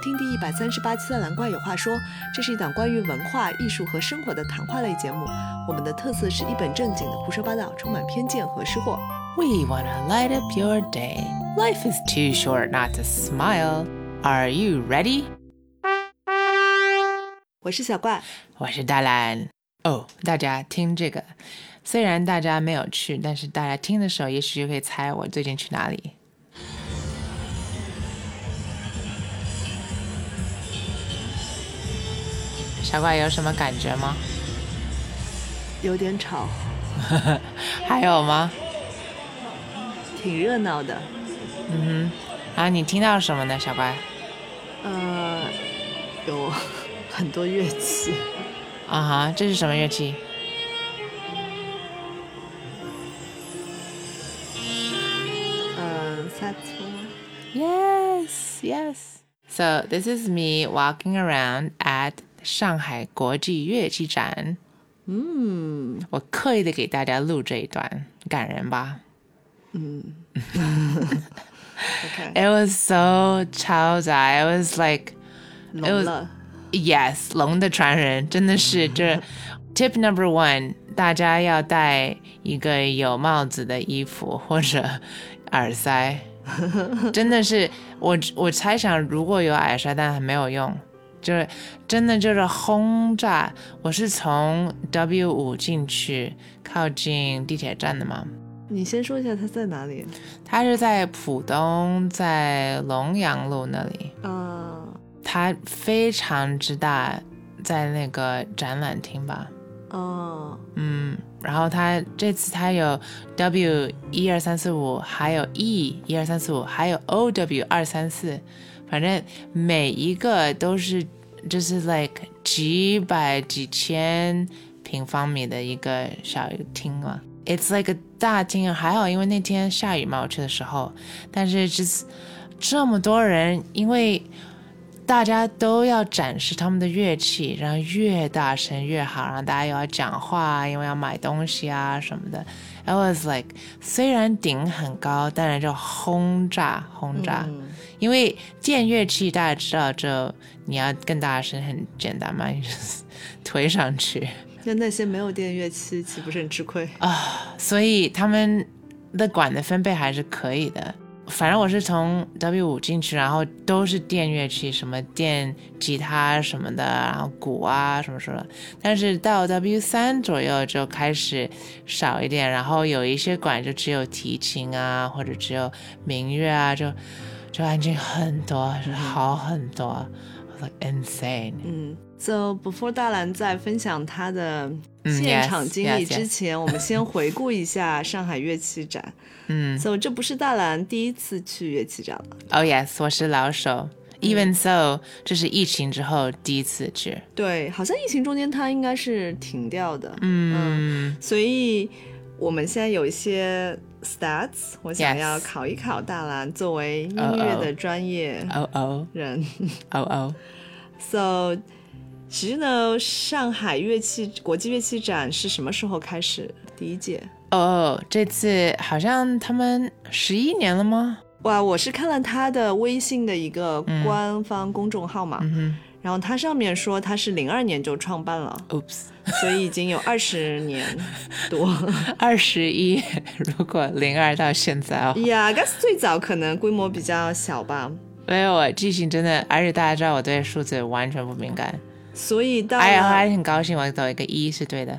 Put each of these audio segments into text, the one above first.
听第一百三十八期的《蓝怪有话说》，这是一档关于文化艺术和生活的谈话类节目。我们的特色是一本正经的胡说八道，充满偏见和失货。We want to light up your day. Life is too short not to smile. Are you ready? 我是小怪，我是大蓝。哦，大家听这个，虽然大家没有去，但是大家听的时候，也许就可以猜我最近去哪里。小怪有什么感觉吗？有点吵，还有吗？挺热闹的。嗯哼，啊你听到什么呢，小怪？呃，有很多乐器。啊哈，这是什么乐器？嗯，萨克斯。Yes, yes. So this is me walking around at 上海国际乐器展。嗯我刻意的给大家录这一段，感人吧嗯。OK，？It was so 超载。It was like 聋了。yes，龙的传人，真的是 这 tip number one，大家要戴一个有帽子的衣服或者耳塞，真的是我我猜想如果有耳塞，但还没有用，就是真的就是轰炸。我是从 W 五进去，靠近地铁站的嘛。你先说一下它在哪里？它是在浦东，在龙阳路那里。啊，它非常之大，在那个展览厅吧，哦，嗯，然后它这次它有 W 一二三四五，还有 E 一二三四五，还有 O W 二三四，反正每一个都是就是 like 几百几千平方米的一个小厅嘛。It's like 大厅，还好因为那天下雨嘛，我去的时候，但是就是这么多人，因为大家都要展示他们的乐器，然后越大声越好，然后大家又要讲话，因为要买东西啊什么的。It was like 虽然顶很高，但是就轰炸轰炸，嗯因为电乐器大家知道，就你要更大声很简单嘛，你就 推上去。那那些没有电乐器岂不是很吃亏啊？所以他们的管的分贝还是可以的。反正我是从 W 五进去，然后都是电乐器，什么电吉他什么的，然后鼓啊什么什么。但是到 W 三左右就开始少一点，然后有一些管就只有提琴啊，或者只有民乐啊，就就安静很多，是好很多。Like insane。嗯，So before 大蓝在分享他的嗯现场经历之前，我们先回顾一下 上海乐器展。嗯。So 这不是大蓝第一次去乐器展了，，Oh yes，我是老手。Even so，这是疫情之后第一次去。对，好像疫情中间它应该是停掉的，嗯。所以我们现在有一些 stats，我想要考一考大蓝作为音乐的专业哦哦。人。哦哦，So 其实呢，上海乐器国际乐器展是什么时候开始？第一届？哦，这次好像他们十一年了吗？哇，我是看了他的微信的一个官方公众号嘛，嗯然后它上面说他是零二年就创办了，，Oops，所以已经有二十年多。二十一，如果零二到现在哦，呀 e s 最早可能规模比较小吧，没有我记性真的，而且大家知道我对数字完全不敏感。所以到哎呀，还很高兴，我走一个一是对的。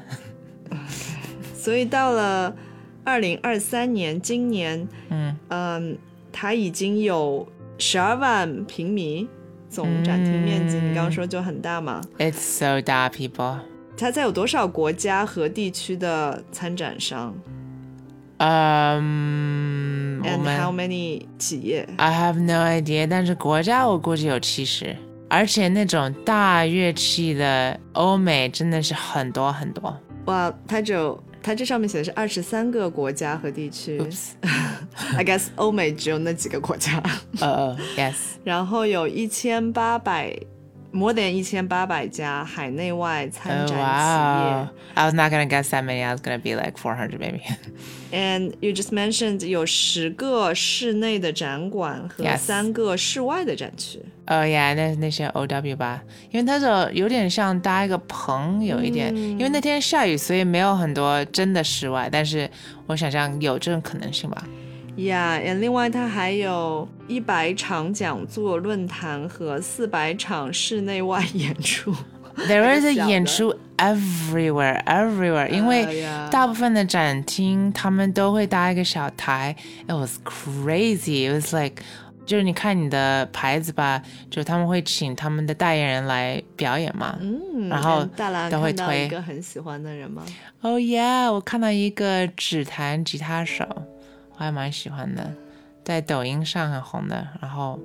所以到了二零二三年，今年，嗯嗯，它已经有十二万平米总展厅面积，你刚刚说就很大嘛。，It's so 大，people。它在有多少国家和地区的参展商嗯，我？And how many 企业？I have no idea，但是国家我估计有七十，而且那种大乐器的欧美真的是很多很多。哇，它只有它这上面写的是二十三个国家和地区。I guess 欧美只有那几个国家，呃、uh,，yes，然后有一千八百 more than 一千八百家海内外参 Oh 展企业。wow! I was not gonna guess that many. I was gonna be like 400 maybe. And you just mentioned 有十个室内的展馆和 Yes 三个室外的展区。哦呀，那那些 O W 吧，因为它这有点像搭一个棚，有一点，因为那天下雨，所以没有很多真的室外，但是我想象有这种可能性吧。Yeah，and 另外它还有一百场讲座、论坛和四百场室内外 演出。There is a 演出 everywhere, everywhere，因为大部分的展厅他们都会搭一个小台。It was crazy. It was like，就是你看你的牌子吧，就他们会请他们的代言人来表演嘛。嗯，然后都会推一个很喜欢的人吗？Oh yeah，我看到一个指弹吉他手，我还蛮喜欢的，在抖音上很红的。然后，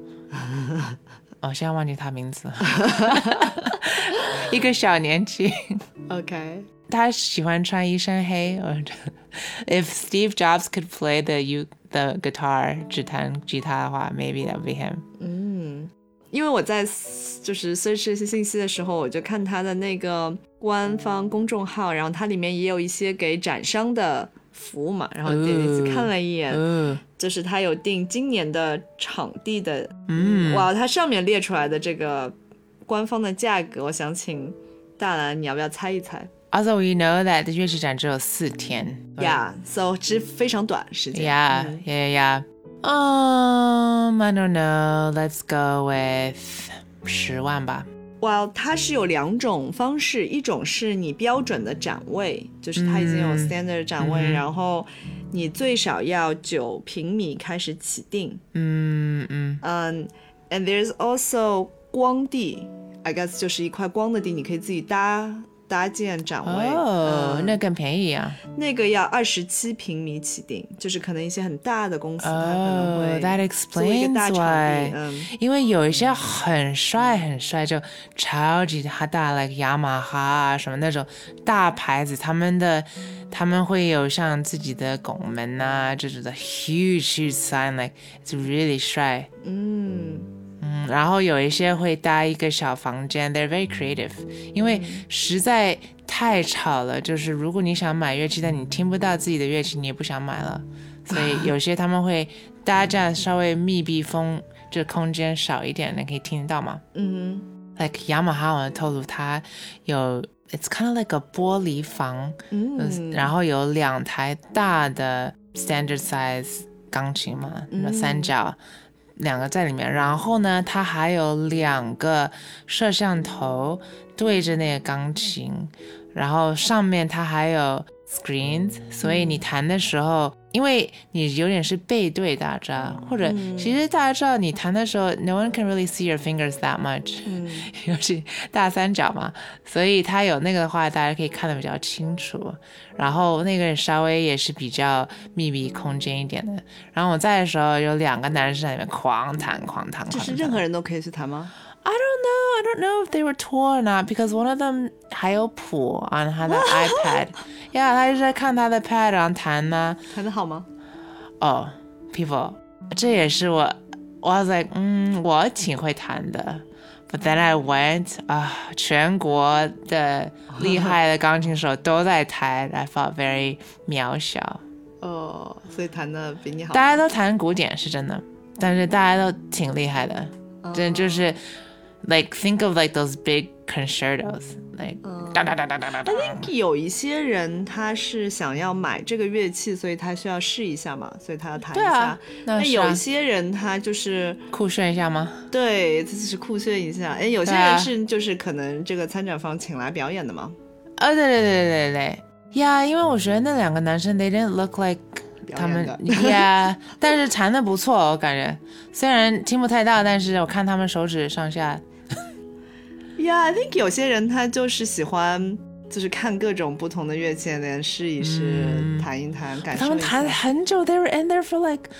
我、现在忘记他名字了，一个小年轻，OK，他喜欢穿一身黑。我觉得 If Steve Jobs could play the you the guitar 只弹吉他的话，maybe that would be him。嗯，因为我在就是 search 这些信息的时候，我就看他的那个官方公众号，然后它里面也有一些给展商的服务嘛，然后点进去看了一眼，哦，就是他有定今年的场地的，嗯，哇，它上面列出来的这个官方的价格，我想请大兰，你要不要猜一猜 Also we know that 乐器展只有四天。 ？Yeah，so 其实非常短时间。 Yeah, 嗯 yeah, yeah. Um, I don't know. Let's go with 十万吧。哇，它是有两种方式，一种是你标准的展位，就是它已经有嗯 standard 展位，嗯然后你最少要九平米开始起订。嗯嗯嗯、a n d there's also 光地，I guess 就是一块光的地，你可以自己搭 搭建展位。哦，嗯那更便宜啊。那个要二十七平米起订，就是可能一些很大的公司，它可能哦会，That 做一个大 explains 场 why 地。。嗯，因为有一些很帅很帅，就超级大大，like 雅马哈啊什么那种大牌子，他们的他们会有像自己的拱门啊这种的 huge huge sign，like it's really 帅。嗯嗯，然后有一些会搭一个小房间，they're very creative，因为实在太吵了。就是如果你想买乐器，但你听不到自己的乐器，你也不想买了。所以有些他们会搭这样稍微密闭风，这空间少一点，你可以听得到吗嗯？Like 雅马哈，我透露它有，it's kind of like a 玻璃房，嗯，然后有两台大的 standard size 钢琴嘛，那三角。两个在里面，然后呢，它还有两个摄像头对着那个钢琴，然后上面它还有 screens，所以你弹的时候，因为你有点是背对大家或者其实大家知道你弹的时候，no one can really see your fingers that much，嗯 尤其大三角嘛，所以它有那个的话，大家可以看得比较清楚。然后那个稍微也是比较密闭空间一点的。然后我在的时候，有两个男生在里面狂弹狂弹，就是任何人都可以去弹吗？I don't know. I don't know if they were tour or not because one of them 还有谱 on 他的 iPad。Yeah，他一直在看他的 pad 上弹呢。弹的好吗？哦、oh,，people，这也是我，I was mm, But then I went 啊、uh,，全国的厉害的钢琴手都在弹，I felt very 渺小。哦，oh, 所以弹的比你好。大家都弹古典是真的，但是大家都挺厉害的，真就是。Oh.，like think of like those big concertos，like 哒哒哒哒哒哒哒。有一些人他是想要买这个乐器，所以他需要试一下嘛，所以他要弹一下。对啊，那是啊那有一些人他就是酷炫一下吗？对，这就是酷炫一下。哎，有些对啊人是就是可能这个参展方请来表演的嘛，哦，对对对对对对呀因为我觉得那两个男生，they didn't look like 他们表演的。呀但是弹的不错，我感觉虽然听不太到，但是我看他们手指上下，Yeah, I think 有些人他就是喜欢，就是看各种不同的乐器，连试一试，嗯弹一弹，感受。他们弹很久，they were in there for like，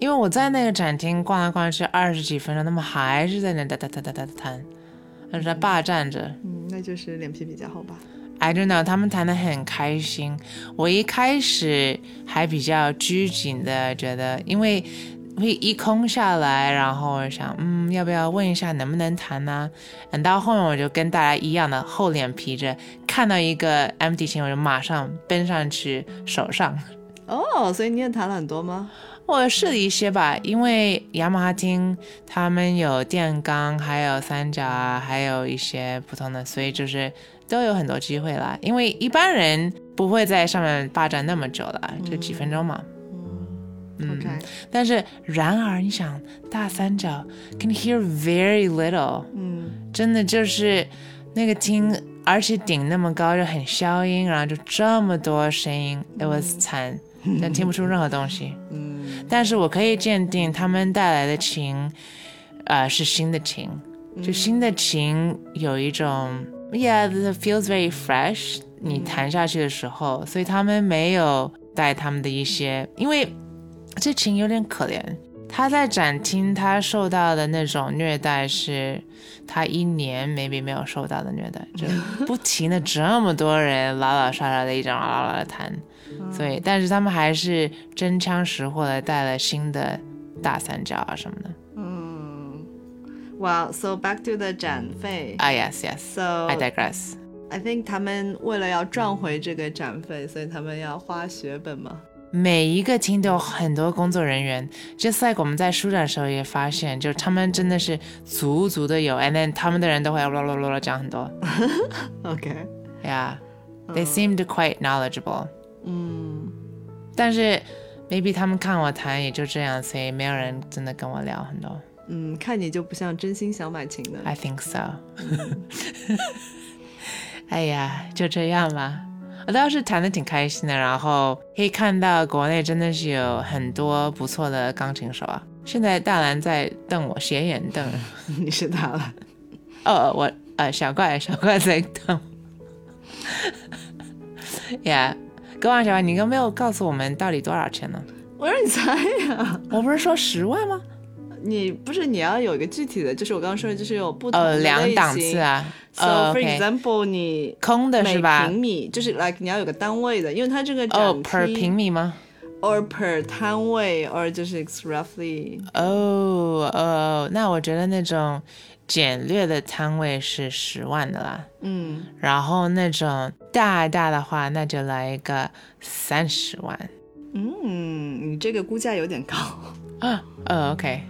因为我在那个展厅逛来逛去二十几分钟，他们还是在那哒哒哒哒哒哒弹，而且在霸占着。嗯，那就是脸皮比较厚吧。I don't know，他们弹的很开心。我一开始还比较拘谨的觉得，因为会一空下来，然后我想，嗯，要不要问一下能不能弹呢、等到后面我就跟大家一样的厚脸皮着，看到一个 empty 琴，我就马上奔上去手上。哦，所以你也弹了很多吗？我试了一些吧，因为雅马哈厅他们有电钢，还有三角啊，还有一些普通的，所以就是都有很多机会啦。因为一般人不会在上面霸占那么久的，就几分钟嘛。嗯，OK，但是然而，你想大三角 can hear very little，嗯。真的就是那个听，而且顶那么高就很消音，然后就这么多声音，it was 惨，但听不出任何东西。嗯。但是我可以鉴定他们带来的琴，呃，是新的琴，就新的琴有一种，yeah，it feels very fresh。你弹下去的时候，所以他们没有带他们的一些，因为这琴有点可怜。他在展厅，他受到的那种虐待是，他一年 maybe 没有受到的虐待，就 不停的这么多人老老实实的一直啦啦啦的弹，所以，但是他们还是真枪实货的带了新的大三角啊什么的。嗯，Well, so back to the 展费。啊、yes yes, So I digress. I think 他们为了要赚回这个展费，所以他们要花血本嘛。每一个厅都有很多工作人员，just like 我们在书展的时候也发现，就他们真的是足足的有，and then 他们的人都会啰啰啰啰讲很多 OK，，yeah, they seemed quite knowledgeable. 嗯但是 maybe 他们看我弹也就这样，所以没有人真的跟我聊很多。嗯，看你就不像真心想买琴的。I think so。哎呀，就这样吧。我倒是弹的挺开心的，然后可以看到国内真的是有很多不错的钢琴手啊。现在大蓝在瞪我，斜眼瞪。你是他了。哦，我呃，小怪小怪在瞪我。呀，各位小怪，你有没有告诉我们到底多少钱呢？我让你猜呀、我不是说十万吗？你不是你要有一个具体的，就是我刚刚说的，就是有不同的呃，两类档型次。啊。So 呃 for example，你空的每是吧？平米就是 like 你要有个单位的，因为它这个展哦，per 平米吗？or per 摊位 or 就是 roughly 哦哦，那我觉得那种简略的摊位是十万的啦，嗯然后那种大大的话，那就来一个三十万嗯，你这个估价有点高。啊。呃，OK，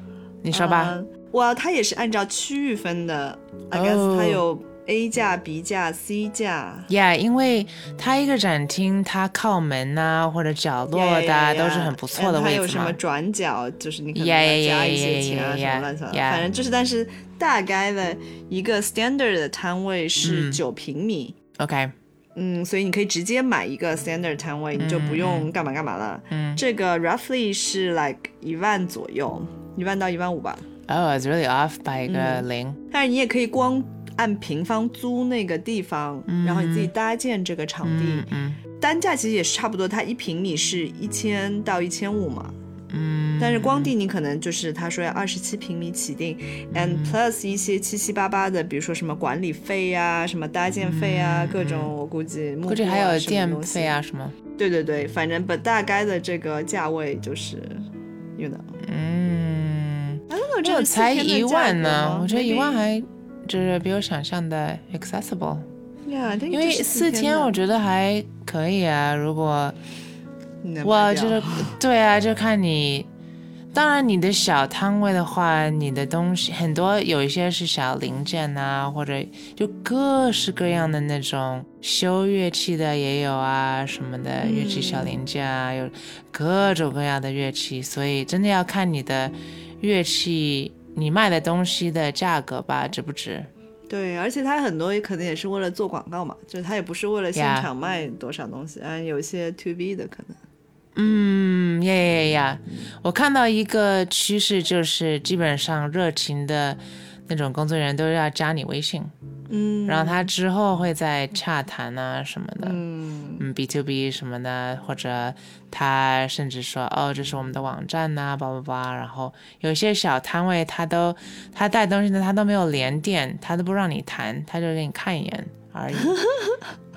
你说吧。呃哇，它也是按照区域分的，I guess 哦它有 A 价、B 价、C 价。Yeah，因为它一个展厅，它靠门呐、或者角落的啊 Yeah, yeah, yeah. 都是很不错的位置嘛有什么。转角，就是你可能要加一些钱啊 yeah, 什么乱七八糟。反正就是，但是大概的一个 standard 的摊位是嗯九平米。OK，嗯，所以你可以直接买一个 standard 摊位，你就不用干嘛干嘛了。嗯这个 roughly 是 like 一万左右，一万到一万五吧。Oh, it's really off by 一个零。但是你也可以光按平方租那个地方，然后你自己搭建这个场地，嗯嗯单价其实也是差不多，它一平米是一千到一千五嘛。嗯。但是光地你可能就是他说要二十七平米起订、a n d plus 一些七七八八的，比如说什么管理费呀、什么搭建费啊，各种我估计木估计还有电费。啊什么。对对对，反正不大概的这个价位就是，you know，嗯。I don't know，这才一万呢，我觉得一万还还就是比我想象的 accessible。，yeah，因为四天我觉得还可以啊。如果我就是对啊，就看你。当然，你的小摊位的话，你的东西很多，有一些是小零件啊，或者就各式各样的那种修乐器的也有啊，什么的乐器小零件啊，有各种各样的乐器，所以真的要看你的乐器，你卖的东西的价格吧，值不值？对，而且他很多可能也是为了做广告嘛，就是他也不是为了现场卖多少东西，嗯，有一些 to B 的可能。嗯，呀呀呀！我看到一个趋势，就是基本上热情的那种工作人员都要加你微信，嗯，然后他之后会在洽谈啊什么的，嗯嗯，B to B 什么的，或者他甚至说哦，这是我们的网站呐、叭叭叭。然后有些小摊位他都他带东西呢，他都没有连店，他都不让你谈，他就给你看一眼而已。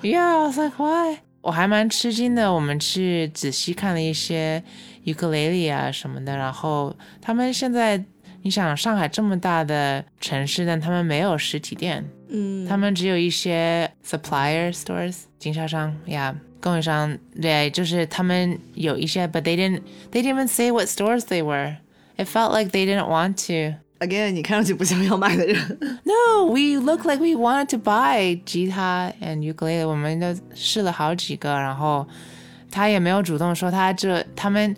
yeah, I was like why？我还蛮吃惊的。我们去仔细看了一些尤克里里啊什么的，然后他们现在，你想上海这么大的城市，但他们没有实体店，嗯，他们只有一些 supplier stores 经销商呀。供应商对，就是他们有一些，but they didn't they didn't even say what stores they were. It felt like they didn't want to. again，你看上去不像要买的人。 No, we look like we wanted to buy 吉他 and ukulele，我们都试了好几个，然后他也没有主动说他这他们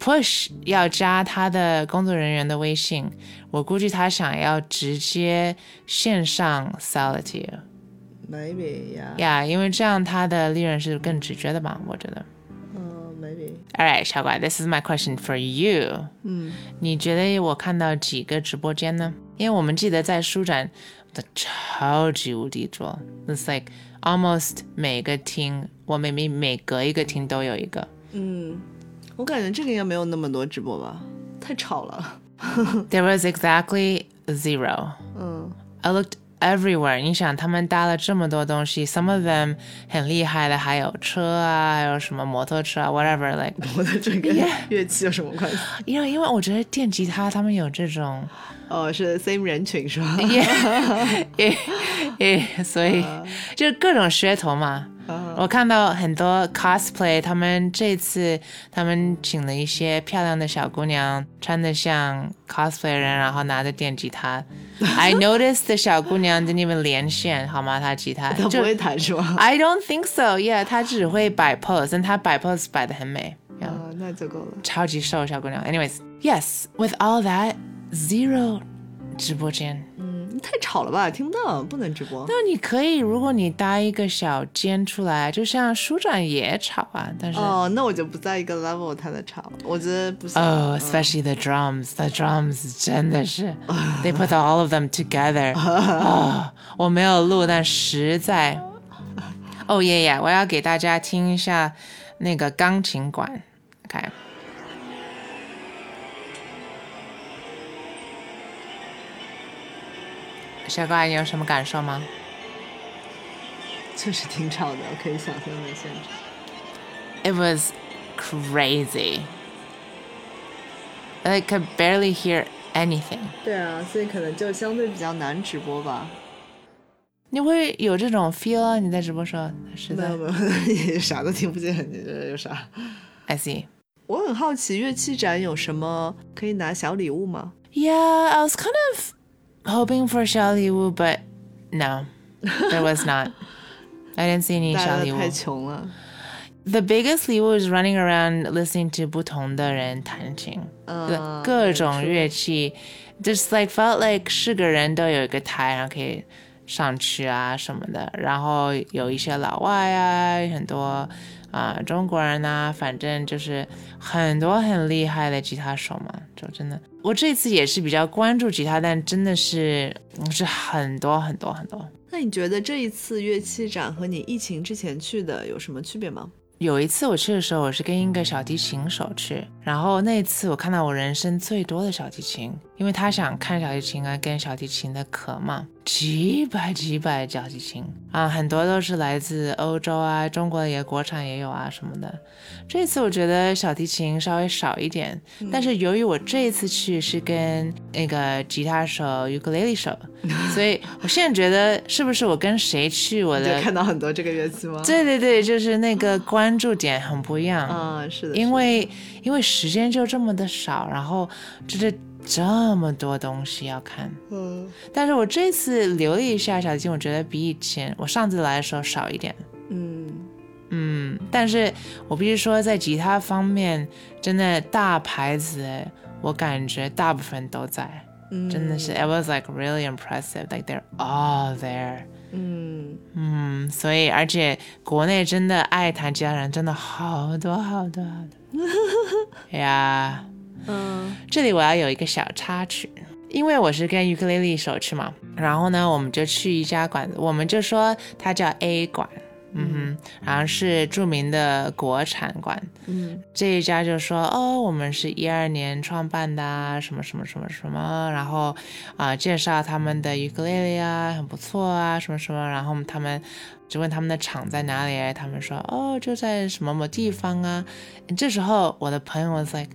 Push 要加他的工作人员的微信，我估计他想要直接线上 sell it to you，Maybe, yeah. 呀、因为这样他的利润是更直觉的吧，我觉得。嗯、m a y b e All right，小怪，This is my question for you。嗯，你觉得我看到几个直播间呢？因为我们记得在书展的超级无敌多，It's like almost 每个厅，我每每每隔一个厅都有一个。嗯，我感觉这个应该没有那么多直播吧，太吵了。There was exactly zero. 嗯 I looked everywhere. 你想，他们搭了这么多东西，some of them 很厉害的，还有车啊，还有什么摩托车啊，whatever. Like 我 的这跟 乐器有什么关系？因为因为我觉得电吉他他们有这种。哦，是 same 人群是吧？耶所以就各种噱头嘛。我看到很多 cosplay，他们这次他们请了一些漂亮的小姑娘，穿的像 cosplay 人，然后拿着电吉他。I noticed 的小姑娘 didn't even 连线，好吗？她吉他她不会弹是吗？I don't think so. Yeah，她只会摆 pose，但她摆 pose 摆的很美。那就够了。超级瘦小姑娘。Anyways, yes, with all that, zero 直播间。嗯，太吵了吧，听不到，不能直播。那你可以，如果你搭一个小间出来，就像书展也吵啊，但是哦，那我就不在一个 level，他的吵，我觉得不行。哦、e s p e c i a l l y the drums, the drums 真的是，they put all of them together 啊、我没有录，但实在，哦耶耶，我要给大家听一下那个钢琴馆，看。小怪，你有什么感受吗？确实挺吵的，我可以想象在现场。It was crazy. I could barely hear anything. 对啊，所以可能就相对比较难直播吧。你会有这种 feel 啊？你在直播时候实在没有没有，啥都听不见，你这有啥？I see. 我很好奇，乐器展有什么可以拿小礼物吗？Yeah, I was kind of hoping for 小礼物 but no, there was not. I didn't see any 大小礼物。家都太穷了。 The biggest 礼物 is running around listening to 不同的人弹琴，嗯，各种乐器，just like felt like 是个人都有一个台，然后可以上去啊什么的。然后有一些老外啊，很多 啊、中国人呐、反正就是很多很厉害的吉他手嘛，就真的。我这次也是比较关注吉他，但真的是嗯是很多很多很多。那你觉得这一次乐器展和你疫情之前去的有什么区别吗？有一次我去的时候，我是跟一个小提琴手去，然后那一次我看到我人生最多的小提琴，因为他想看小提琴啊，跟小提琴的壳嘛，几百几百小提琴啊，很多都是来自欧洲啊，中国也国产也有啊什么的。这次我觉得小提琴稍微少一点，但是由于我这一次去是跟那个吉他手、尤克里里手，所以我现在觉得是不是我跟谁去，我你的看到很多这个乐器吗？对对对，就是那个关注点很不一样，啊，是的，因为因为时间就这么的少，然后就是这么多东西要看。嗯但是我这次留了一下小提琴，我觉得比以前我上次来的时候少一点。嗯，嗯，但是我必须说，在吉他方面，真的大牌子，我感觉大部分都在，嗯真的是，it was like really impressive, like they're all there。嗯，嗯，所以而且国内真的爱弹吉他人真的好多好多好多 呀。嗯这里我要有一个小插曲，因为我是跟尤克里里手去嘛，然后呢，我们就去一家馆子，我们就说它叫 A 馆嗯哼，然后是著名的国产馆。嗯这一家就说哦，我们是一二年创办的啊，什么什么什么什么，然后啊、介绍他们的尤克里里啊，很不错啊，什么什么，然后他们就问他们的厂在哪里，他们说哦，就在什么某地方啊。这时候我的朋友 was like，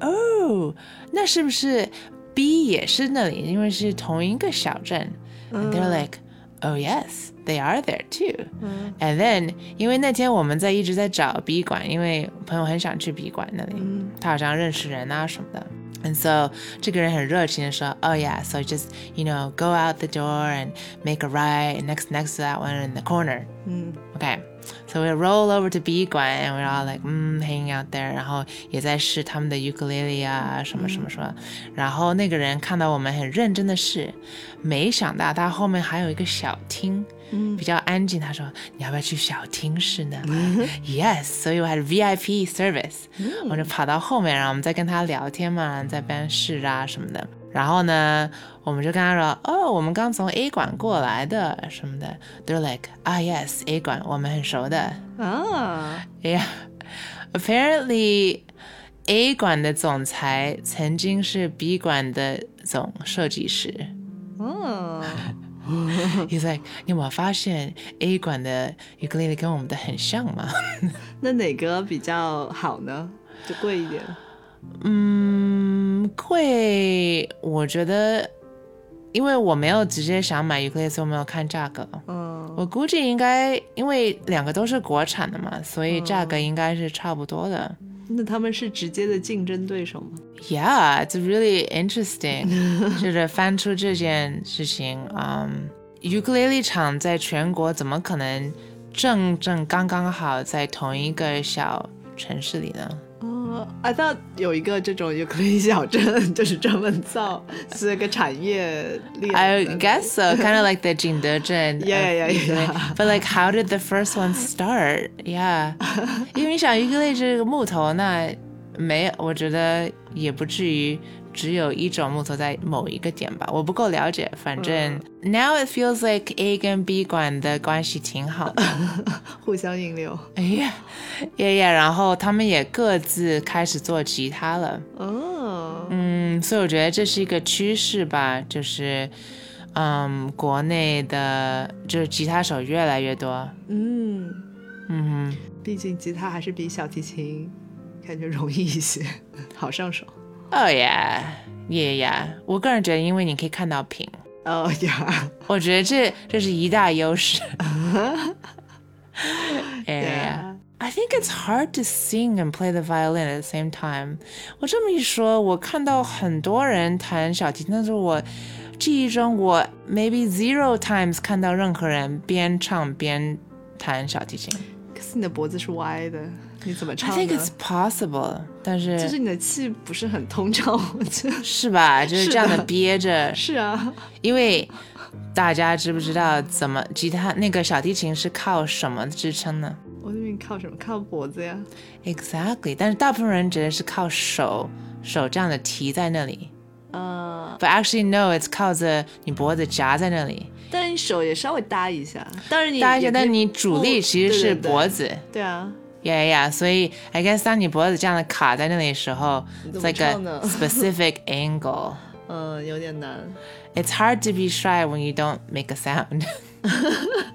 哦，那是不是 B 也是那里？因为是同一个小镇。And they're like, oh yes, they are there too. 嗯 And then，因为那天我们在一直在找 B 馆，因为朋友很想去 B 馆那里，嗯他好像认识人啊什么的。And so 这个人很热情的说，Oh yeah, so just you know go out the door and make a right next next to that one in the corner. 嗯 Okay, So we roll over to B 馆，and we're all like, 嗯，hanging out there，然后也在试他们的 ukulele 啊，什么什么什么。然后那个人看到我们很认真的试，没想到他后面还有一个小厅，嗯比较安静。他说：“你要不要去小厅试呢？”Yes，所以我还是 VIP service，、我就跑到后面，然后我们再跟他聊天嘛，在边试啊什么的。然后呢，我们就跟他说：“哦，我们刚从 A 馆过来的什么的。”They're like, "Ah, yes, A 馆，我们很熟的。啊 Yeah, apparently." A 馆的总裁曾经是 B 馆的总设计师。哦 He's like，你有没有发现 A 馆的 ukulele 跟我们的很像吗？那哪个比较好呢？就贵一点。嗯，会，我觉得，因为我没有直接想买以我没有看价格。嗯我估计应该，因为两个都是国产的嘛，所以价格应该是差不多的。那他们是直接的竞争对手吗？Yeah, it's really interesting。就是翻出这件事情，嗯、u k u l e l e 厂在全国怎么可能正正刚刚好在同一个小城市里呢？哦，I thought 有一个这种 ukulele 小镇，就是专门造，是个产业链。 I guess so, kind of like the 景德镇。 Yeah, yeah, yeah, yeah. But like, how did the first one start? Yeah，因为你想 ukulele 这个木头，那没，我觉得也不至于 只有一种木头在某一个点吧，我不够了解。反正、now it feels like A 跟 B 馆的关系挺好的。互相引流。哎呀，耶耶，然后他们也各自开始做吉他了。哦，嗯，所以我觉得这是一个趋势吧，就是，嗯，国内的就是吉他手越来越多。嗯，嗯毕竟吉他还是比小提琴感觉容易一些，好上手。哼，哦呀，耶呀，我个人觉得，因为你可以看到屏，哦呀，我觉得这这是一大优势。哎呀。Yeah. I think it's hard to sing and play the violin at the same time。我这么一说，我看到很多人弹小提琴，但是我记忆中我 maybe zero times 看到任何人边唱边弹小提琴。可是你的脖子是歪的，你怎么唱 I think it's？possible，但是就是你的气不是很通畅，我觉得。是吧？就是这样的憋着，是啊，因为大家知不知道怎么吉他那个小提琴是靠什么支撑呢我那边靠什么？靠脖子呀。？Exactly，但是大部分人觉得是靠手手这样的提在那里。呃，But actually, no, it's 靠着你脖子夹在那里，但是你手也稍微搭一下，当然你搭一下，但你主力其实是对对对脖子。对啊，Yeah, yeah. 所以 I guess 当你脖子这样的卡在那里的时候，it's 你怎么 like a 唱呢 specific angle. 嗯，有点难。 It's hard to be shy when you don't make a sound.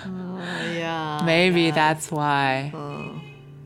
哎呀 Maybe that's why. 嗯，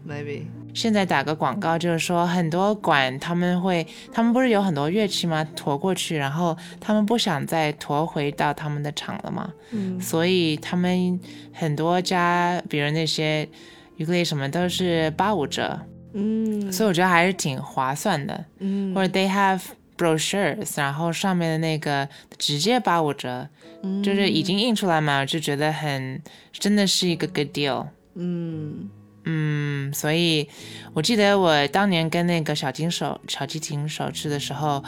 maybe。 现在打个广告，就是说很多馆他们会，他们不是有很多乐器吗？驮过去，然后他们不想再驮回到他们的厂了嘛，嗯所以他们很多家，比如那些 ukulele 什么都是八五折，嗯所以我觉得还是挺划算的。嗯或者 they have brochures，然后上面的那个直接八五折，嗯就是已经印出来嘛，就觉得很真的是一个 good deal。嗯嗯，所以我记得我当年跟那个小金手小提琴手吃的时候，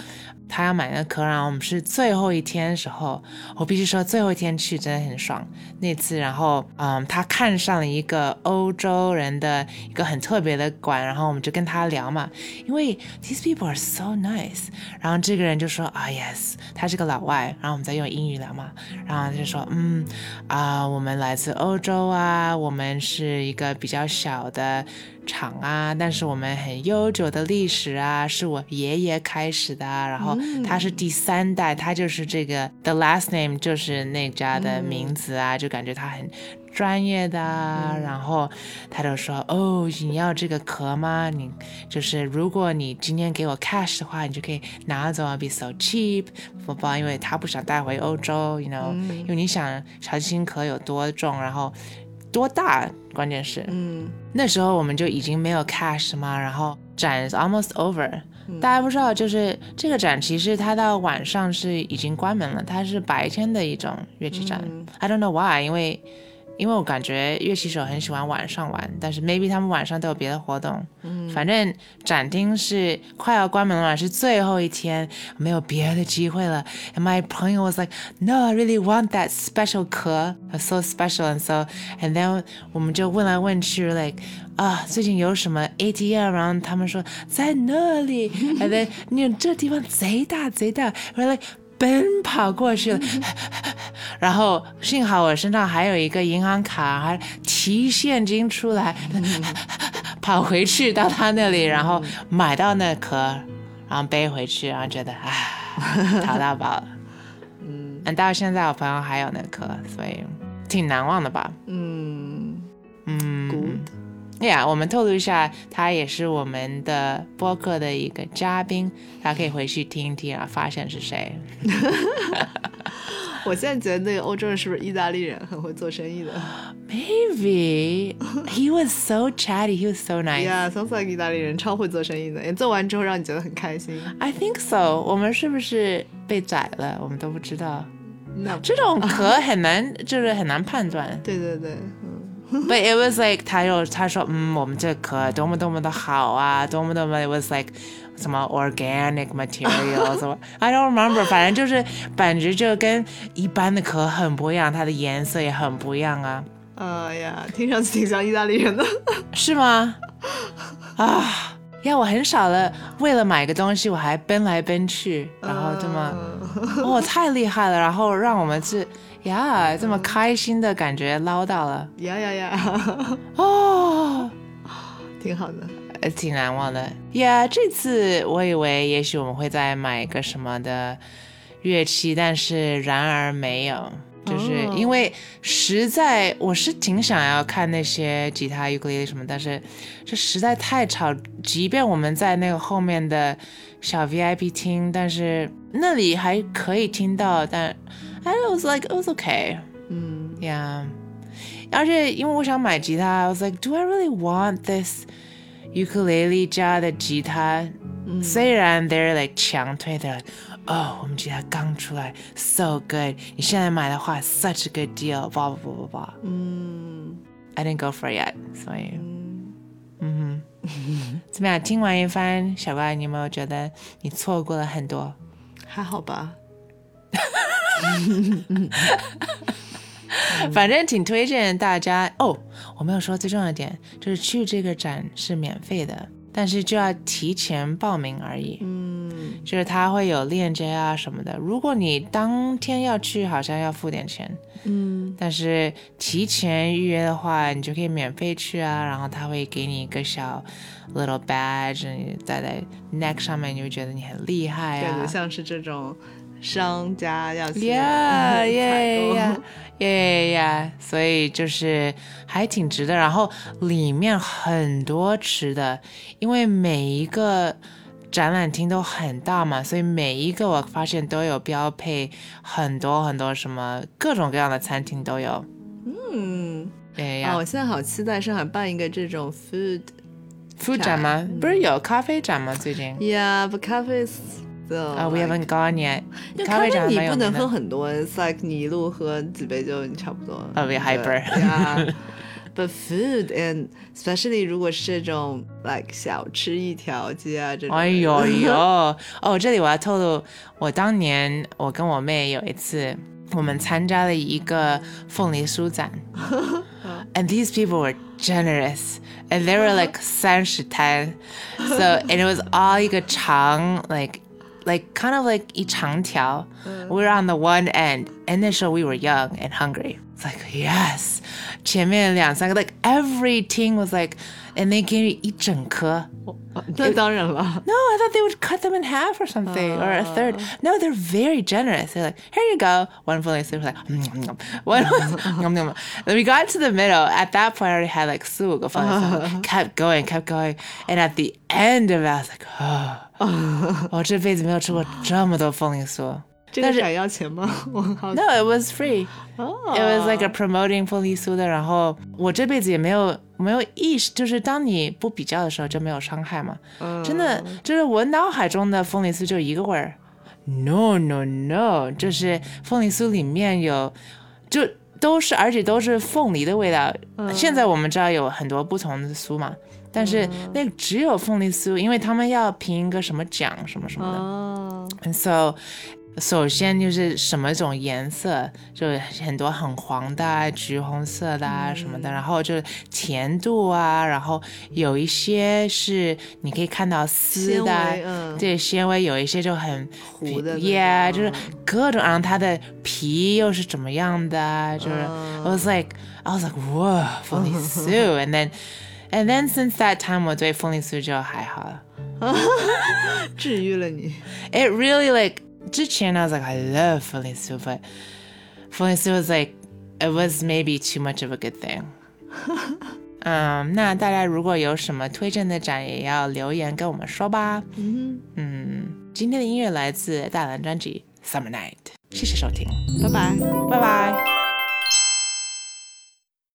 他要买那壳，然后我们是最后一天的时候，我必须说最后一天去真的很爽。那次，然后嗯，他看上了一个欧洲人的一个很特别的馆，然后我们就跟他聊嘛，因为 these people are so nice。然后这个人就说啊，yes，他是个老外，然后我们在用英语聊嘛，然后他就说嗯啊，我们来自欧洲啊，我们是一个比较小的。厂啊，但是我们很悠久的历史啊，是我爷爷开始的，然后他是第三代，他就是这个 the last name 就是那家的名字啊，就感觉他很专业的。然后他就说：“哦，你要这个壳吗？你就是如果你今天给我 cash 的话，你就可以拿走，be so cheap，不不，因为他不想带回欧洲，you know，因为你想小提琴壳有多重，然后。”多大？关键是，嗯，那时候我们就已经没有 cash 嘛，然后展 almost over。大家不知道，就是这个展其实它到晚上是已经关门了，它是白天的一种乐器展。I don't know why，因为。因为我感觉乐器手很喜欢晚上玩，但是 maybe 他们晚上都有别的活动。嗯，反正展厅是快要关门了，是最后一天，没有别的机会了。And my 朋友 was like, "No, I really want that special 壳，so special and so." And then 我们就问来问去，like 啊，最近有什么 ATM？然后他们说在那里。And then 你这地方贼大贼大。We're like 奔跑过去了，然后幸好我身上还有一个银行卡，还提现金出来，跑回去到他那里，然后买到那壳，然后背回去，然后觉得啊，淘到宝了。嗯，到现在我朋友还有那壳，所以挺难忘的吧。嗯嗯。呀，我们透露一下，他也是我们的播客的一个嘉宾，大家可以回去听一听啊，发现是谁。我现在觉得那个欧洲人是不是意大利人，很会做生意的？Maybe he was so chatty, he was so nice. Yeah, sounds like 意大利人超会做生意的，也做完之后让你觉得很开心。I think so. 我们是不是被宰了？我们都不知道。那这种壳很难，就是很难判断。对对对。But it was like 他又他说嗯我们这壳多么多么的好啊，多么多么 it was like 什么 organic material 什么 I don't remember，反正就是感觉就跟一般的壳很不一样，它的颜色也很不一样啊。哎呀，听上去挺像意大利人的，是吗？啊，呀，我很少了，为了买个东西我还奔来奔去，然后这么，哦，太厉害了，然后让我们去。呀，这么开心的感觉捞到了！呀呀呀！哦，挺好的，呃，挺难忘的。呀，这次我以为也许我们会再买个什么的乐器，但是然而没有，就是因为实在我是挺想要看那些吉他、尤克里里什么，但是这实在太吵。即便我们在那个后面的小 VIP 厅，但是那里还可以听到，但。And it was like it was okay. Mm. Yeah. 而且因为我想买吉他，I was like, do I really want this ukulele 家的吉他？嗯、虽然 they're like 强推的，哦，我们吉他刚出来，so good，你现在买的话，such a good deal，blah blah blah blah。嗯，I didn't go for it yet，所以，嗯哼，怎么样？听完一番，小怪，你有没有觉得你错过了很多？还好吧。 反正挺推荐大家哦。我没有说最重要的点，就是去这个展是免费的，但是就要提前报名而已。嗯，就是它会有链接啊什么的。如果你当天要去，好像要付点钱。嗯，但是提前预约的话，你就可以免费去啊。然后他会给你一个小 little badge，你戴在 neck 上面，你就觉得你很厉害啊。对，像是这种。商家要去 采购，耶呀呀！所以就是还挺值的。然后里面很多吃的，因为每一个展览厅都很大嘛，所以每一个我发现都有标配很多很多什么各种各样的餐厅都有。嗯，哎呀，我现在好期待上海办一个这种 food food 展吗？不是有咖啡展吗？最近？Yeah, but coffee is 啊，We haven't gone yet。咖啡你不能喝很多，like 你一路喝几杯就差不多。啊，be hyper。 But food and especially 如果是这种 like 小吃一条街啊这种，哎呦呦！哦，这里我要透露，我当年我跟我妹有一次，我们参加了一个凤梨酥展，and these people were generous, and they were like 三十摊，so and it was all 一个长 like like kind of like 一长条。We were on the one end, and 那时候 we were young and hungry. It's like yes，前面两三个 like every team was like, and they gave me 一整颗。那当然了。 No, I thought they would cut them in half or something, or a third. No, they're very generous. They're like, here you go. One fully was like, mm, mm, mm. one was, yum, yum. Then we got to the middle. At that point, I already had like 四五个 fully Kept going, kept going. And at the end of it, I was like, oh. 我这辈子没有吃过这么多凤梨酥。这个敢要钱吗？我好 No, it was free. 哦 It was like a promoting 凤梨酥的，然后我这辈子也没有 没有意识，就是当你不比较的时候就没有伤害嘛。真的，就是我脑海中的凤梨酥就一个味儿。No no no，就是凤梨酥里面有，就都是，而且都是凤梨的味道。现在我们知道有很多不同的酥嘛，但是那个只有凤梨酥，因为他们要评一个什么奖什么什么的。哦，And so，首先就是什么种颜色，就是很多很黄的啊、橘红色的啊什么的，然后就是甜度啊，然后有一些是你可以看到丝的啊，嗯，对纤维，有一些就很糊的，yeah，就是嗯各种，然后它的皮又是怎么样的啊，就是、嗯 I was like I was like whoa 凤梨酥，and then and then since that time 我对凤梨酥就还好了。治愈了你。it really like 之前 I was like I love 凤梨酥 but 凤梨酥 was like it was maybe too much of a good thing 嗯，那大家如果有什么推荐的展，也要留言跟我们说吧。嗯嗯，今天的音乐来自大蓝专辑《Summer Night》，谢谢收听，哼，拜拜。拜拜。